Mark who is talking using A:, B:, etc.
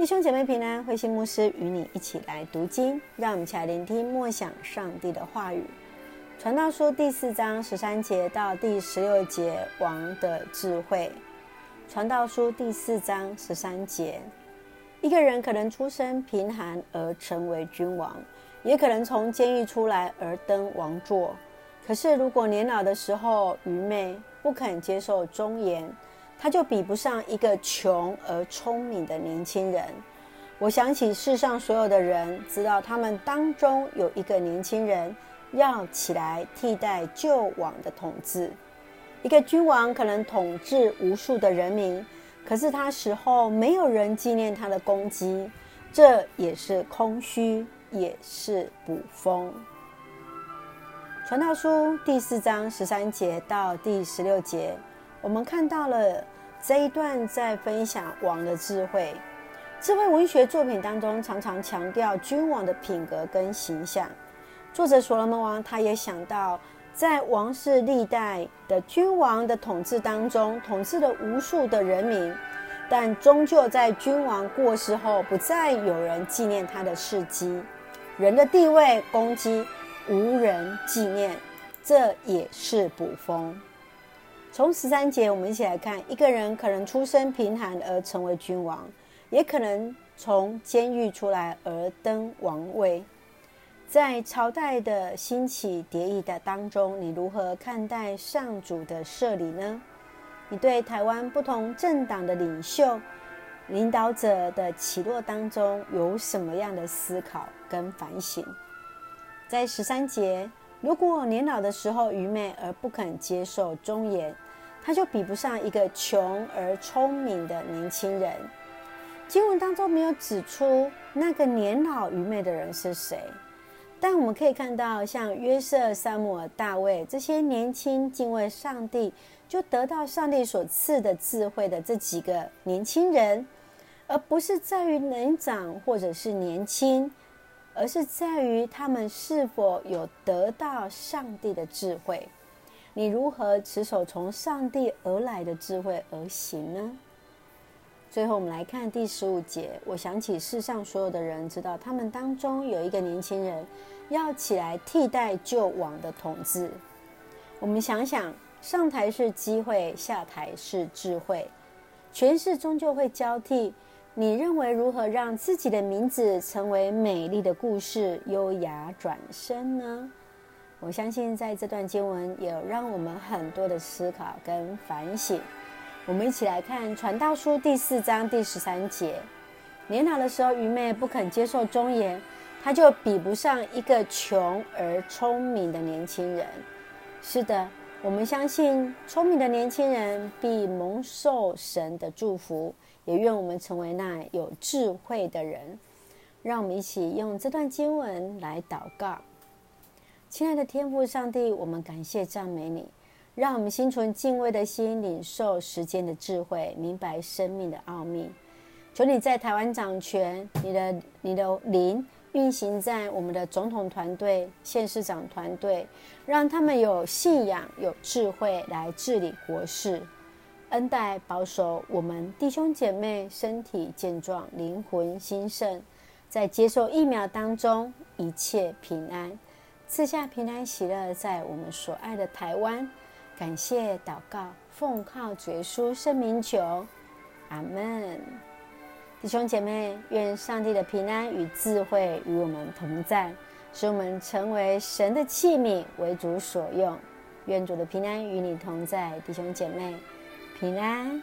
A: 弟兄姐妹平安，慧馨牧师与你一起来读经，让我们一起来聆听默想上帝的话语。传道书第四章十三节到第十六节，王的智慧。传道书第四章十三节，一个人可能出身贫寒而成为君王，也可能从监狱出来而登王座。可是如果年老的时候愚昧，不肯接受忠言，他就比不上一个穷而聪明的年轻人。我想起世上所有的人，知道他们当中有一个年轻人要起来替代旧王的统治。一个君王可能统治无数的人民，可是他死后没有人纪念他的功绩，这也是空虚，也是捕风。传道书第四章十三节到第十六节。我们看到了这一段在分享王的智慧。智慧文学作品当中，常常强调君王的品格跟形象。作者所罗门王，他也想到，在王室历代的君王的统治当中，统治了无数的人民，但终究在君王过世后，不再有人纪念他的事迹，人的地位、功绩无人纪念，这也是捕风。从十三节，我们一起来看：一个人可能出身贫寒而成为君王，也可能从监狱出来而登王位。在朝代的兴起迭易的当中，你如何看待上主的设立呢？你对台湾不同政党的领袖、领导者的起落当中有什么样的思考跟反省？在十三节。如果年老的时候愚昧而不肯接受忠言，他就比不上一个穷而聪明的年轻人。经文当中没有指出那个年老愚昧的人是谁，但我们可以看到，像约瑟、撒母耳、大卫这些年轻敬畏上帝，就得到上帝所赐的智慧的这几个年轻人，而不是在于年长或者是年轻。而是在于他们是否有得到上帝的智慧。你如何持守从上帝而来的智慧而行呢？最后，我们来看第十五节。我想起世上所有的人，知道他们当中有一个年轻人要起来替代旧王的统治。我们想想，上台是机会，下台是智慧，权势终究会交替。你认为如何让自己的名字成为美丽的故事，优雅转身呢？我相信在这段经文也有让我们很多的思考跟反省。我们一起来看《传道书》第四章第十三节：年老的时候愚昧，不肯接受忠言，他就比不上一个穷而聪明的年轻人。是的，我们相信聪明的年轻人必蒙受神的祝福。也愿我们成为那有智慧的人。让我们一起用这段经文来祷告。亲爱的天父上帝，我们感谢赞美你，让我们心存敬畏的心，领受时间的智慧，明白生命的奥秘。求你在台湾掌权，你的你的灵运行在我们的总统团队、县市长团队，让他们有信仰、有智慧来治理国事。恩待保守我们弟兄姐妹身体健壮，灵魂兴盛，在接受疫苗当中一切平安，赐下平安喜乐，在我们所爱的台湾。感谢祷告，奉靠主耶稣圣名求，阿门。弟兄姐妹，愿上帝的平安与智慧与我们同在，使我们成为神的器皿，为主所用。愿主的平安与你同在，弟兄姐妹。平安。